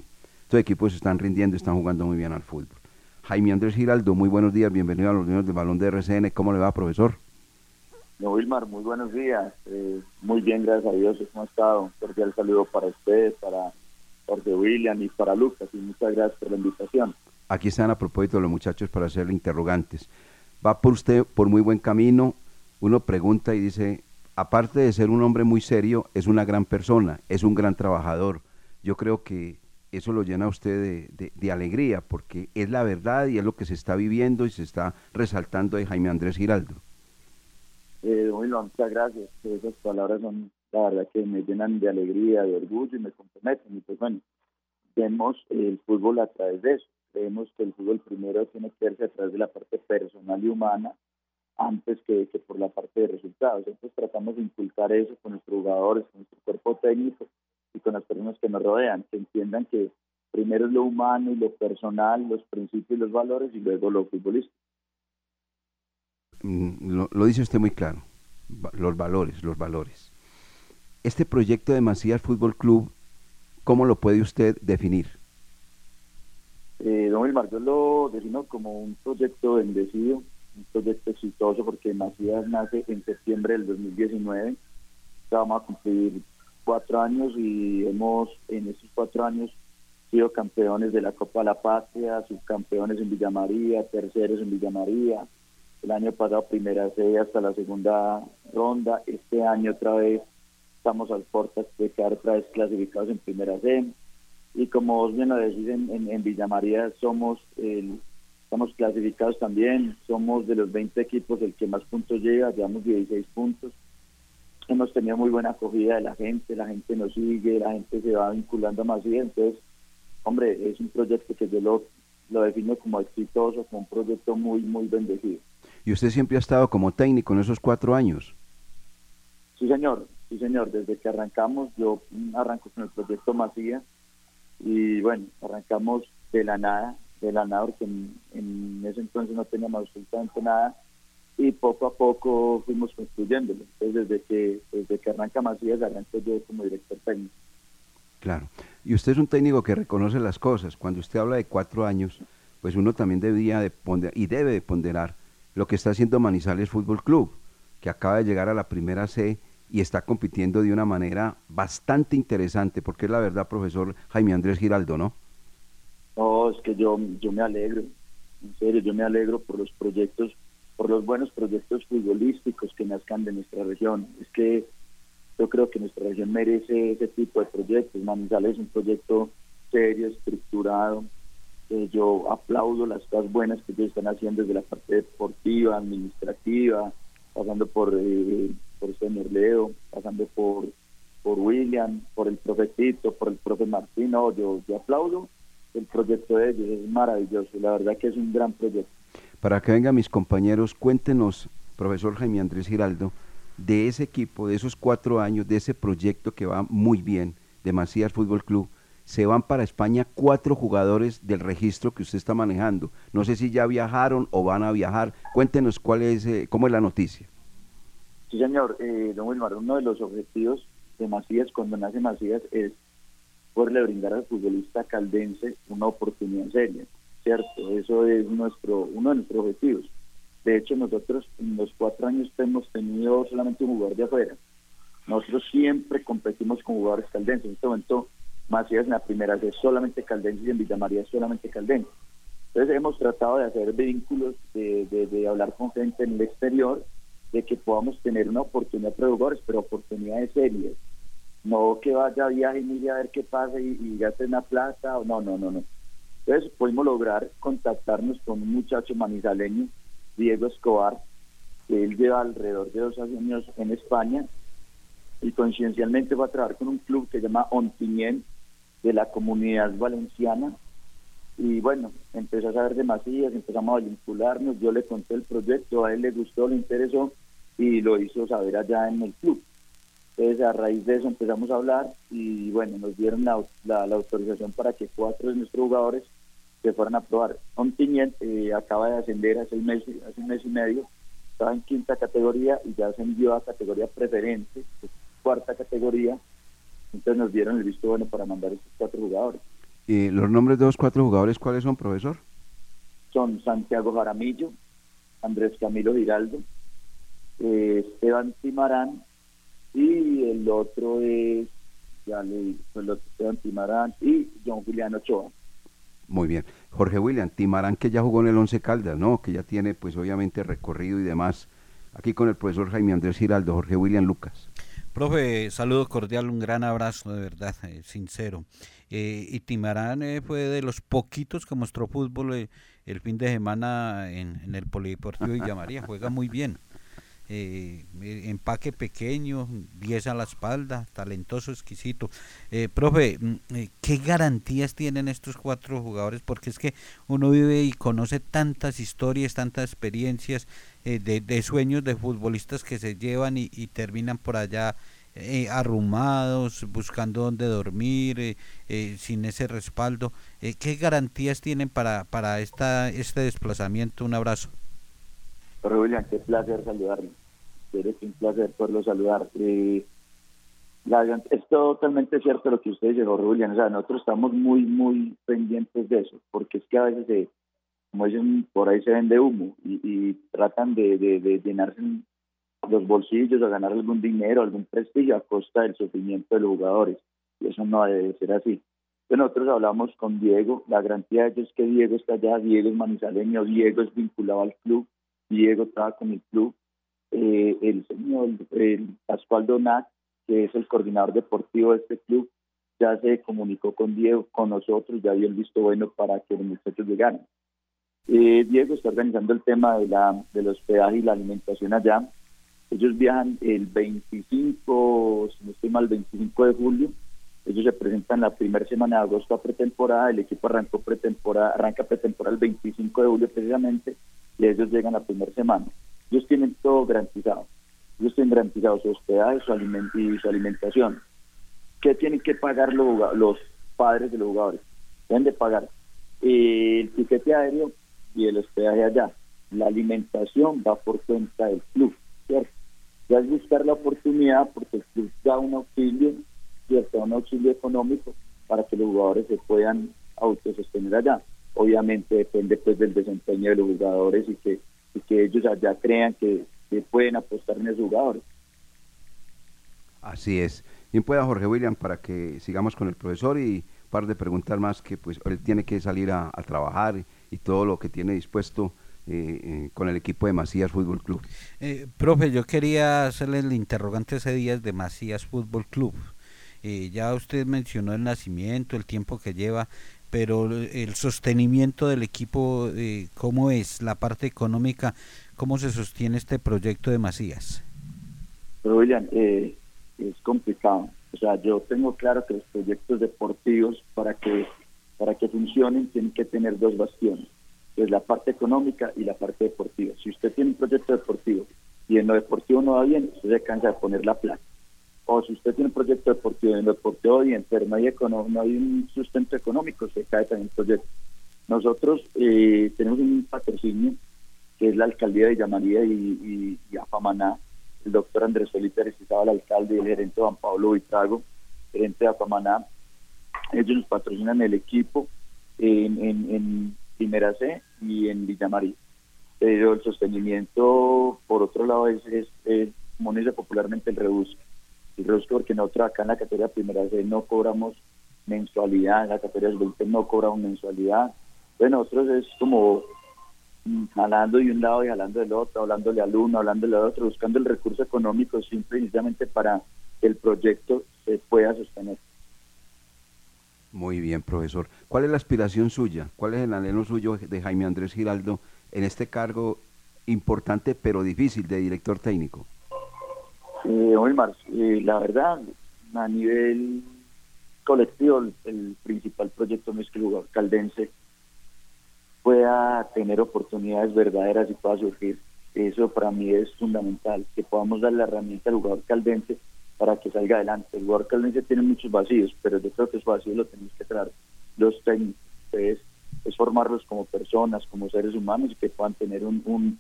Estos equipos están rindiendo, están jugando muy bien al fútbol. Jaime Andrés Giraldo, muy buenos días, bienvenido a los niños del balón de RCN. ¿Cómo le va, profesor? No, Wilmar, muy buenos días. Eh, muy bien, gracias a Dios. ¿Cómo ha estado? Un cordial saludo para usted, para Jorge William y para Lucas. Y muchas gracias por la invitación. Aquí están a propósito los muchachos para hacerle interrogantes. Va por usted por muy buen camino. Uno pregunta y dice, aparte de ser un hombre muy serio, es una gran persona, es un gran trabajador. Yo creo que eso lo llena a usted de, de- de alegría, porque es la verdad y es lo que se está viviendo y se está resaltando de Jaime Andrés Giraldo. Eh, Wilmar, muchas gracias. Esas palabras son, la verdad, que me llenan de alegría, de orgullo y me comprometen. Y pues bueno, vemos el fútbol a través de eso. Creemos que el fútbol primero tiene que verse a través de la parte personal y humana antes que, que por la parte de resultados. Entonces tratamos de inculcar eso con nuestros jugadores, con nuestro cuerpo técnico y con las personas que nos rodean, que entiendan que primero es lo humano y lo personal, los principios y los valores y luego lo futbolístico. Mm, Lo, lo dice usted muy claro, los valores, los valores. Este proyecto de Macías Fútbol Club, ¿cómo lo puede usted definir? Eh, don Wilmar, yo lo defino como un proyecto bendecido, un proyecto exitoso porque Macías nace en septiembre del 2019. Ya Vamos a cumplir cuatro años y hemos en estos cuatro años sido campeones de la Copa de la Patria, subcampeones en Villa María, terceros en Villa María. El año pasado primera C hasta la segunda ronda. Este año otra vez estamos al portas de quedar otra vez clasificados en primera C y como vos bien lo decís en, en, en Villa María somos el, estamos clasificados también somos de los 20 equipos el que más puntos llega llevamos 16 puntos hemos tenido muy buena acogida de la gente la gente nos sigue la gente se va vinculando más y entonces hombre es un proyecto que yo lo, lo defino como exitoso como un proyecto muy muy bendecido Y usted siempre ha estado como técnico en esos cuatro años. Sí, señor, sí, señor. Desde que arrancamos, yo arranco con el proyecto Macías y bueno, arrancamos de la nada, de la nada, porque en, en ese entonces no teníamos absolutamente nada y poco a poco fuimos construyéndolo. Entonces, desde que, desde que arranca Macías, arranco yo como director técnico. Claro. Y usted es un técnico que reconoce las cosas. Cuando usted habla de cuatro años, pues uno también debía de ponderar, y debe de ponderar lo que está haciendo Manizales Fútbol Club, que acaba de llegar a la primera C y está compitiendo de una manera bastante interesante, porque es la verdad, profesor Jaime Andrés Giraldo, ¿no? No, es que yo, yo me alegro, en serio, yo me alegro por los proyectos, por los buenos proyectos futbolísticos que nazcan de nuestra región. Es que yo creo que nuestra región merece ese tipo de proyectos. Manizales es un proyecto serio, estructurado. Eh, yo aplaudo las cosas buenas que ellos están haciendo desde la parte deportiva, administrativa, pasando por, eh, por señor Leo, pasando por, por William, por el profetito, por el profe Martín. No, yo, yo aplaudo el proyecto de ellos, es maravilloso. La verdad que es un gran proyecto. Para que vengan mis compañeros, cuéntenos, profesor Jaime Andrés Giraldo, de ese equipo, de esos cuatro años, de ese proyecto que va muy bien, de Macías Fútbol Club, se van para España cuatro jugadores del registro que usted está manejando. No sé si ya viajaron o van a viajar. Cuéntenos cuál es, eh, cómo es la noticia. Sí, señor. Eh, don Wilmar, uno de los objetivos de Macías cuando nace Macías es poderle brindar al futbolista caldense una oportunidad seria, ¿cierto? Eso es nuestro uno de nuestros objetivos. De hecho, nosotros en los cuatro años hemos tenido solamente un jugador de afuera. Nosotros siempre competimos con jugadores caldenses. En este momento, Macías en la primera es solamente caldense y en Villa María solamente caldense. Entonces hemos tratado de hacer vínculos, de, de, hablar con gente en el exterior, de que podamos tener una oportunidad para jugadores, pero oportunidades serias. No que vaya a viaje y mire a ver qué pasa y, y gaste una plata, no, no, no, no. Entonces pudimos lograr contactarnos con un muchacho manizaleño, Diego Escobar, que él lleva alrededor de dos años en España y coincidencialmente va a trabajar con un club que se llama Ontiñén de la comunidad valenciana y bueno, empezó a saber de Macías, empezamos a vincularnos, yo le conté el proyecto, a él le gustó, le interesó y lo hizo saber allá en el club. Entonces a raíz de eso empezamos a hablar y bueno, nos dieron la, la, la autorización para que cuatro de nuestros jugadores se fueran a probar. Ontiñén eh, acaba de ascender hace un, mes, hace un mes y medio, estaba en quinta categoría y ya ascendió a categoría preferente, que es cuarta categoría, entonces nos dieron el visto bueno para mandar estos cuatro jugadores. Eh, ¿Los nombres de los cuatro jugadores cuáles son, profesor? Son Santiago Jaramillo, Andrés Camilo Giraldo, eh, Esteban Timarán y el otro es, ya le digo, el otro Esteban Timarán y John Julián Ochoa. Muy bien. Jorge William, Timarán que ya jugó en el Once Caldas, ¿no? Que ya tiene pues obviamente recorrido y demás. Aquí con el profesor Jaime Andrés Giraldo, Jorge William Lucas. Profe, saludo cordial, un gran abrazo, de verdad, eh, sincero. Eh, y Timarán eh, fue de los poquitos que mostró fútbol eh, el fin de semana en, en el Polideportivo Villa María, juega muy bien. Eh, eh, empaque pequeño, 10 a la espalda, talentoso, exquisito. Eh, profe, mm, eh, ¿qué garantías tienen estos cuatro jugadores? Porque es que uno vive y conoce tantas historias, tantas experiencias eh, de, de sueños de futbolistas que se llevan y, terminan por allá eh, arrumados, buscando dónde dormir, sin ese respaldo. ¿Qué garantías tienen para, para esta, este desplazamiento? Un abrazo. Pero qué placer saludarlo. Es un placer poderlo saludar. Eh, es totalmente cierto lo que usted dice, William. O sea, nosotros estamos muy, muy pendientes de eso, porque es que a veces, se, como dicen, por ahí se vende humo y, y tratan de, de, de llenarse los bolsillos o ganar algún dinero, algún prestigio a costa del sufrimiento de los jugadores. Y eso no debe ser así. Nosotros hablamos con Diego, la garantía de ellos es que Diego está allá, Diego es manizaleño, Diego es vinculado al club, Diego trabaja con el club, eh, el señor el Pascual Donat, que es el coordinador deportivo de este club, ya se comunicó con Diego, con nosotros, ya dio el visto bueno para que los muchachos llegaran. Eh, Diego está organizando el tema de la, del hospedaje y la alimentación allá. Ellos viajan el 25, si no estoy mal, el 25 de julio. Ellos se presentan la primera semana de agosto a pretemporada. El equipo arrancó pretemporada, arranca pretemporada el 25 de julio precisamente y ellos llegan la primera semana. Ellos tienen todo garantizado. Ellos tienen garantizado su hospedaje su aliment y su alimentación. ¿Qué tienen que pagar los, los padres de los jugadores? Deben de pagar eh, el tiquete aéreo y el hospedaje allá. La alimentación va por cuenta del club, ¿cierto? Ya es buscar la oportunidad porque el club da un auxilio, ¿cierto? Un auxilio económico para que los jugadores se puedan autosostener allá. Obviamente depende pues del desempeño de los jugadores y que, y que ellos allá crean que, que pueden apostar en esos jugadores. Así es. Bien pueda Jorge William para que sigamos con el profesor y un par de preguntas más que pues él tiene que salir a, a trabajar y, y todo lo que tiene dispuesto eh, eh, con el equipo de Macías Fútbol Club. Eh, profe, yo quería hacerle el interrogante ese día de Macías Fútbol Club. Eh, ya usted mencionó el nacimiento, el tiempo que lleva, pero el sostenimiento del equipo, eh, ¿cómo es? La parte económica, ¿cómo se sostiene este proyecto de Macías? Pero William, eh, es complicado. O sea, yo tengo claro que los proyectos deportivos para que para que funcionen tienen que tener dos bastiones, que la parte económica y la parte deportiva. Si usted tiene un proyecto deportivo y en lo deportivo no va bien, usted se cansa de poner la plata. O si usted tiene un proyecto deportivo en lo deportivo bien, pero no hay, no hay un sustento económico, se cae también el proyecto. Nosotros eh, tenemos un patrocinio que es la alcaldía de Villamaría y, y, y Apamaná, el doctor Andrés Felipe Aristizábal, alcalde, el gerente Juan Pablo Buitrago, gerente de Apamaná. Ellos nos patrocinan el equipo en, en, Primera C y en Villa María. Pero el sostenimiento, por otro lado, es, es, es, como dice popularmente, el rebusque. El rebusque porque nosotros acá en la categoría Primera C no cobramos mensualidad, en la categoría 20 no cobramos mensualidad. Bueno, nosotros es como mm, jalando de un lado y jalando del otro, hablándole al uno, hablándole al otro, buscando el recurso económico simple y sencillamente para que el proyecto se pueda sostener. Muy bien, profesor. ¿Cuál es la aspiración suya? ¿Cuál es el anhelo suyo de Jaime Andrés Giraldo en este cargo importante pero difícil de director técnico? Eh, Wilmar, eh, la verdad, a nivel colectivo, el, principal proyecto no es que el jugador caldense pueda tener oportunidades verdaderas y pueda surgir. Eso para mí es fundamental, que podamos dar la herramienta al jugador caldense para que salga adelante. El jugador caldense tiene muchos vacíos, pero yo creo que esos vacíos los tenemos que traer los técnicos. Es, es formarlos como personas, como seres humanos y que puedan tener un, un-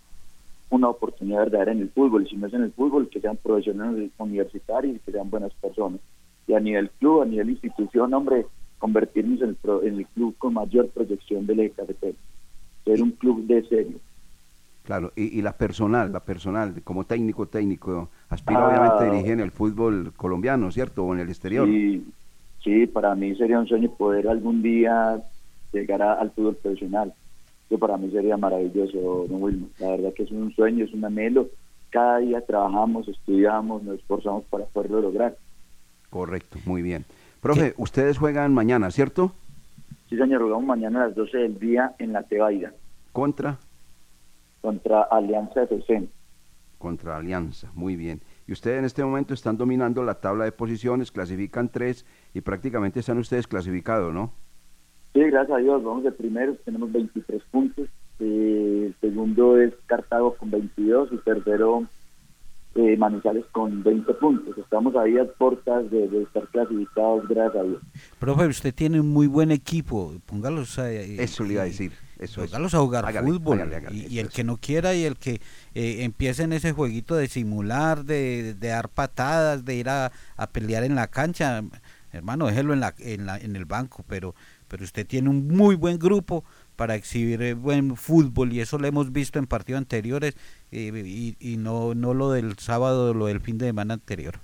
una oportunidad verdadera en el fútbol. Y si no es en el fútbol, que sean profesionales universitarios y que sean buenas personas. Y a nivel club, a nivel institución, hombre, convertirnos en el, pro- en el club con mayor proyección del cafetero. Ser un club de serio. Claro, y, y la personal, la personal, como técnico, técnico, aspira Ah. obviamente a dirigir en el fútbol colombiano, ¿cierto? O en el exterior. Sí, sí, para mí sería un sueño poder algún día llegar a- al fútbol profesional. Para mí sería maravilloso, don Wilmer. La verdad que es un sueño, es un anhelo. Cada día trabajamos, estudiamos, nos esforzamos para poderlo lograr. Correcto, muy bien. Profe, ustedes juegan mañana, ¿cierto? Sí, señor, jugamos mañana a las 12 del día en la Tebaida Contra, contra Alianza FC. contra Alianza, muy bien. Y ustedes en este momento están dominando la tabla de posiciones, clasifican tres y prácticamente están ustedes clasificados, ¿no? Sí, gracias a Dios, vamos de primeros, tenemos 23 puntos. Eh, el segundo es Cartago con 22 y tercero eh, Manizales con 20 puntos. Estamos ahí a puertas de, de estar clasificados, gracias a Dios. Profe, usted tiene un muy buen equipo. Póngalos a, Eso le iba a decir. Eso póngalos a jugar Hágale, fútbol. hágale, hágale, y, el que no quiera y el que eh, empiece en ese jueguito de simular, de, de dar patadas, de ir a, a pelear en la cancha, hermano, déjelo en, la, en, la, en el banco. Pero, pero usted tiene un muy buen grupo para exhibir eh, buen fútbol y eso lo hemos visto en partidos anteriores eh, y, no, no lo del sábado, lo del fin de semana anterior.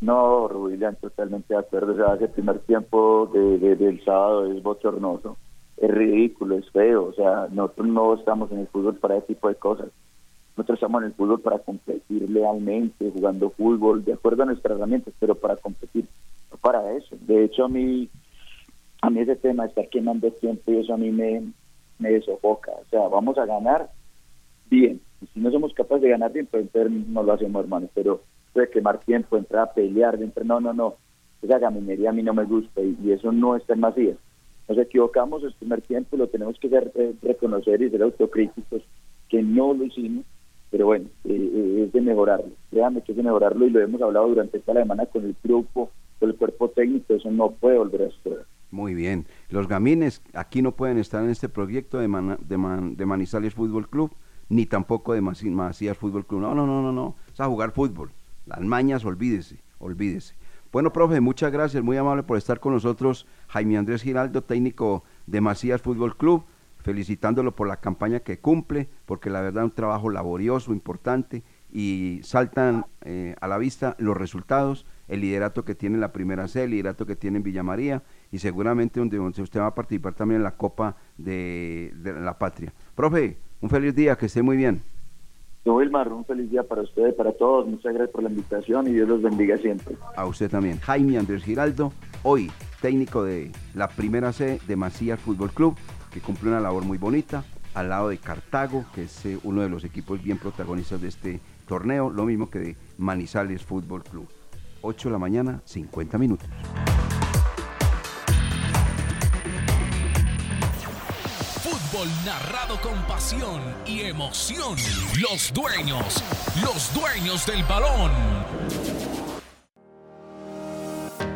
No, Rubilian, totalmente de acuerdo. O sea, ese primer tiempo de, de- del sábado es bochornoso, es ridículo, es feo. O sea, nosotros no estamos en el fútbol para ese tipo de cosas. Nosotros estamos en el fútbol para competir lealmente, jugando fútbol, de acuerdo a nuestras herramientas, pero para competir, no para eso. De hecho, a mí, a mí ese tema de estar quemando tiempo y eso a mí me, me desofoca. O sea, vamos a ganar bien. Si no somos capaces de ganar bien, pues entonces no lo hacemos, hermano. Pero de quemar tiempo, entrar a pelear, entrar, no, no, no. Esa gaminería a mí no me gusta y, eso no está en Macías. Nos equivocamos el primer tiempo lo tenemos que eh, reconocer y ser autocríticos, que no lo hicimos, pero bueno, eh, eh, es de mejorarlo. Créame que es de mejorarlo y lo hemos hablado durante esta semana con el grupo, con el cuerpo técnico, eso no puede volver a suceder. Muy bien. Los gamines aquí no pueden estar en este proyecto de, Manizales Fútbol Club, ni tampoco de Macías Fútbol Club. No, no, no, no, no. Es a jugar fútbol. Las mañas, olvídese, olvídese. Bueno, profe, muchas gracias, muy amable por estar con nosotros. Jaime Andrés Giraldo, técnico de Macías Fútbol Club, felicitándolo por la campaña que cumple, porque la verdad es un trabajo laborioso, importante, y saltan eh, a la vista los resultados, el liderato que tiene en la primera C, el liderato que tiene en Villa María, y seguramente donde, donde usted va a participar también en la Copa de, de la Patria. Profe, un feliz día, que esté muy bien. Wilmar, un feliz día para ustedes, para todos. Muchas gracias por la invitación y Dios los bendiga siempre. A usted también. Jaime Andrés Giraldo, hoy técnico de la primera C de Macías Fútbol Club, que cumple una labor muy bonita, al lado de Cartago, que es eh, uno de los equipos bien protagonistas de este torneo, lo mismo que de Manizales Fútbol Club. 8 de la mañana, 50 minutos. Narrado con pasión y emoción. Los dueños, los dueños del balón.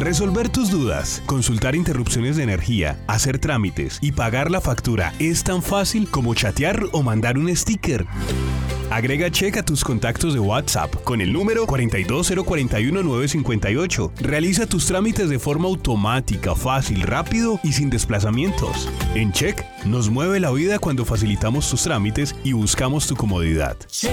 Resolver tus dudas, consultar interrupciones de energía, hacer trámites y pagar la factura es tan fácil como chatear o mandar un sticker. Agrega check a tus contactos de WhatsApp con el número 42041-958. Realiza tus trámites de forma automática, fácil, rápido y sin desplazamientos. En Check nos mueve la vida cuando facilitamos tus trámites y buscamos tu comodidad. Check,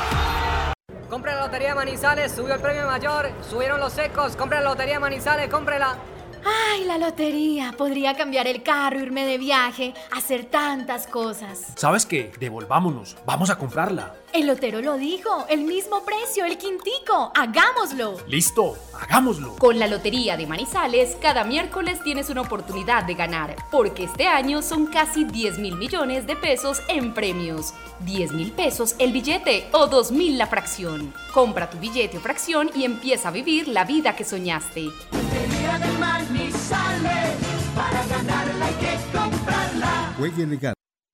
Compra la Lotería Manizales, subió el premio mayor, subieron los secos, compra la Lotería Manizales, cómprela. Ay, la lotería. Podría cambiar el carro, irme de viaje, hacer tantas cosas. ¿Sabes qué? Devolvámonos. Vamos a comprarla. El lotero lo dijo, el mismo precio, el quintico. Hagámoslo. Listo, hagámoslo. Con la Lotería de Manizales, cada miércoles tienes una oportunidad de ganar, porque este año son casi 10 mil millones de pesos en premios. 10 mil pesos el billete o 2 mil la fracción. Compra tu billete o fracción y empieza a vivir la vida que soñaste. Lotería de Manizales, para ganarla hay que comprarla. Juegue legal.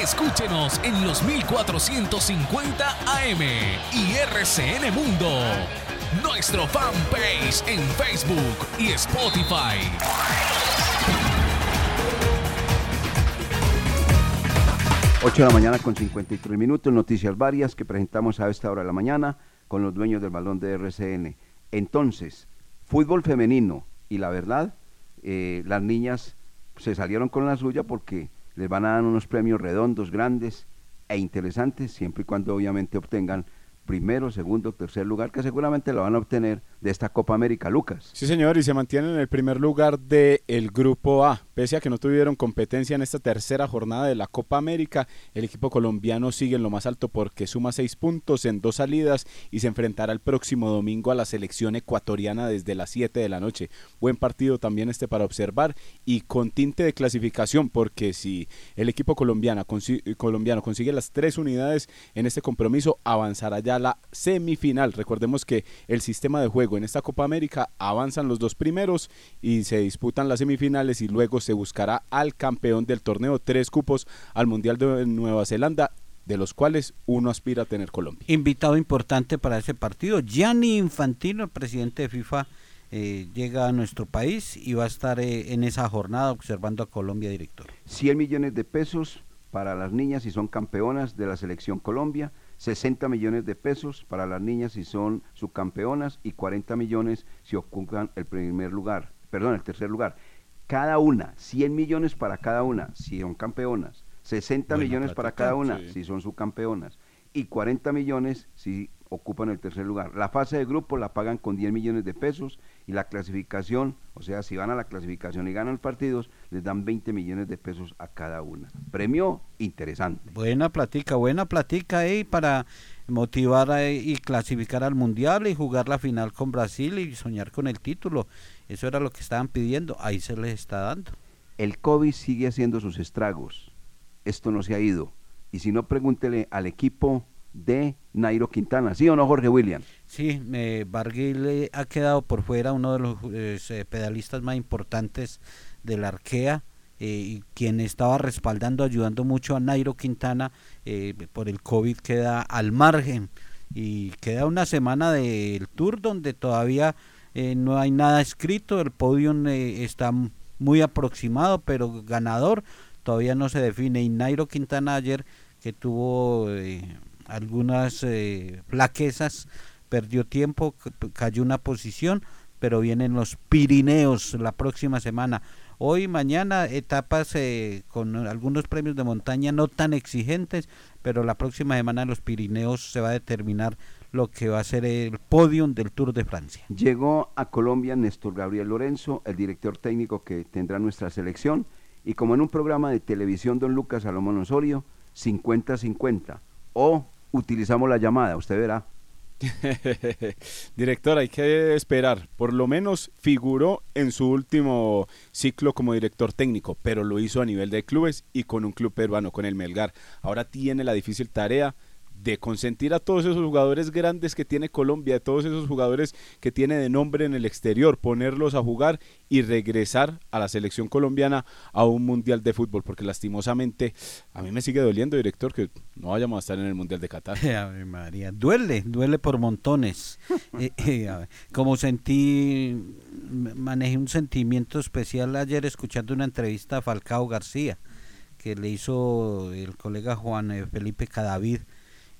Escúchenos en los 1450 AM y RCN Mundo. Nuestro fanpage en Facebook y Spotify. 8 de la mañana con 53 minutos, noticias varias que presentamos a esta hora de la mañana con los dueños del balón de RCN. Entonces, fútbol femenino y la verdad, eh, las niñas se salieron con la suya porque les van a dar unos premios redondos, grandes e interesantes, siempre y cuando obviamente obtengan primero, segundo, tercer lugar, que seguramente lo van a obtener de esta Copa América, Lucas. Sí, señor, y se mantienen en el primer lugar del el Grupo A. Pese a que no tuvieron competencia en esta tercera jornada de la Copa América, el equipo colombiano sigue en lo más alto porque suma seis puntos en dos salidas y se enfrentará el próximo domingo a la selección ecuatoriana desde las 7 de la noche. Buen partido también este para observar y con tinte de clasificación porque si el equipo colombiano, consi- colombiano consigue las tres unidades en este compromiso, avanzará ya a la semifinal. Recordemos que el sistema de juego en esta Copa América avanzan los dos primeros y se disputan las semifinales y luego se buscará al campeón del torneo tres cupos al Mundial de Nueva Zelanda de los cuales uno aspira a tener Colombia. Invitado importante para ese partido, Gianni Infantino, el presidente de FIFA, eh, llega a nuestro país y va a estar eh, en esa jornada observando a Colombia, director. 100 millones de pesos para las niñas si son campeonas de la selección Colombia, 60 millones de pesos para las niñas si son subcampeonas y 40 millones si ocupan el primer lugar, perdón, el tercer lugar. Cada una, 100 millones para cada una si son campeonas, 60 Buena millones para cada una sí. si son subcampeonas y 40 millones si ocupan el tercer lugar. La fase de grupo la pagan con 10 millones de pesos y la clasificación, o sea, si van a la clasificación y ganan partidos, les dan 20 millones de pesos a cada una. Premio interesante. Buena platica, buena platica ahí para motivar a- y clasificar al Mundial y jugar la final con Brasil y soñar con el título. Eso era lo que estaban pidiendo, ahí se les está dando. El COVID sigue haciendo sus estragos. Esto no se ha ido. Y si no, pregúntele al equipo de Nairo Quintana. ¿Sí o no, Jorge William? Sí, eh, Barguil eh, ha quedado por fuera, uno de los eh, pedalistas más importantes de la Arkea, eh, quien estaba respaldando, ayudando mucho a Nairo Quintana por el COVID queda al margen y queda una semana del tour donde todavía no hay nada escrito, el podium eh, está muy aproximado, pero ganador todavía no se define y Nairo Quintana ayer que tuvo eh, algunas eh, flaquezas, perdió tiempo, cayó una posición, pero vienen los Pirineos la próxima semana. Hoy, mañana, etapas eh, con algunos premios de montaña no tan exigentes, pero la próxima semana en los Pirineos se va a determinar lo que va a ser el podium del Tour de Francia. Llegó a Colombia Néstor Gabriel Lorenzo, el director técnico que tendrá nuestra selección. Y como en un programa de televisión, don Lucas Salomón Osorio, 50-50. O utilizamos la llamada, usted verá. Director, hay que esperar. Por lo menos figuró en su último ciclo como director técnico, pero lo hizo a nivel de clubes y con un club peruano, con el Melgar. Ahora tiene la difícil tarea de consentir a todos esos jugadores grandes que tiene Colombia, de todos esos jugadores que tiene de nombre en el exterior, ponerlos a jugar y regresar a la selección colombiana a un mundial de fútbol, porque lastimosamente a mí me sigue doliendo, director, que no vayamos a estar en el mundial de Qatar. Ave María, duele, duele por montones. Eh, eh, a ver, como sentí, manejé un sentimiento especial ayer escuchando una entrevista a Falcao García que le hizo el colega Juan eh, Felipe Cadavid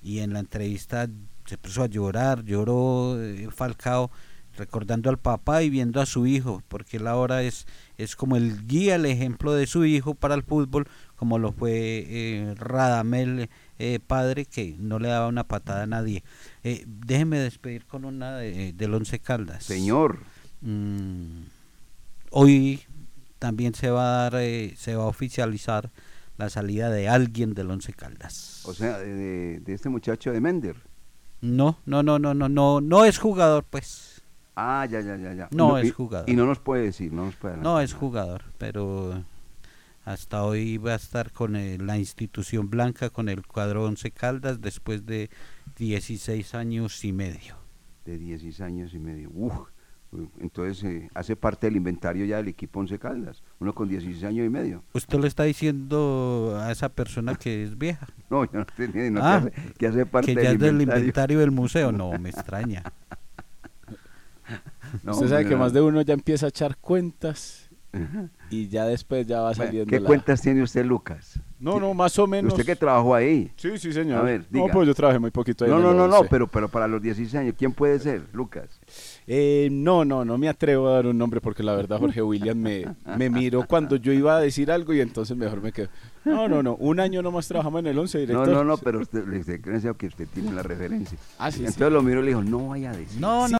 y en la entrevista se puso a llorar, lloró eh, Falcao recordando al papá y viendo a su hijo, porque él ahora es, es como el guía, el ejemplo de su hijo para el fútbol, como lo fue eh, Radamel, eh, padre, que no le daba una patada a nadie. Eh, déjeme despedir con una de, del Once Caldas. Señor. Mm, hoy también se va a dar, eh, se va a oficializar la salida de alguien del Once Caldas. O sea, de, de- este muchacho de Mender. No, no, no, no, no, no, no es jugador, pues. Ah, ya, ya, ya, ya. No es jugador. Y no nos puede decir, no nos puede No es jugador, pero hasta hoy va a estar con el- la institución blanca, con el cuadro Once Caldas, después de 16 años y medio. De 16 años y medio. Uf. Entonces eh, hace parte del inventario ya del equipo Once Caldas. Uno con 16 años y medio. ¿Usted le está diciendo a esa persona que es vieja? No, yo no tenía, no, Ah, que, hace, que hace parte que ya del es del inventario. inventario del museo. No, me extraña. No, Usted sabe que no. más de uno ya empieza a echar cuentas y ya después ya va Bueno, saliendo ¿Qué la- cuentas tiene usted, Lucas? No, no, más o menos. ¿Usted que trabajó ahí? Sí, sí, señor. A ver, No, diga. pues yo trabajé muy poquito ahí No, no, no, no, 11. pero, pero para los 16 años, ¿quién puede ser, Lucas? Eh, no, no, no me atrevo a dar un nombre porque la verdad Jorge William me, me miró cuando yo iba a decir algo y entonces mejor me quedo. No, no, no, un año nomás trabajamos en el 11, No, director. no, no, pero usted, le que usted tiene la referencia. Ah, sí, sí. Entonces lo miró y le dijo, no vaya a decir. No, no,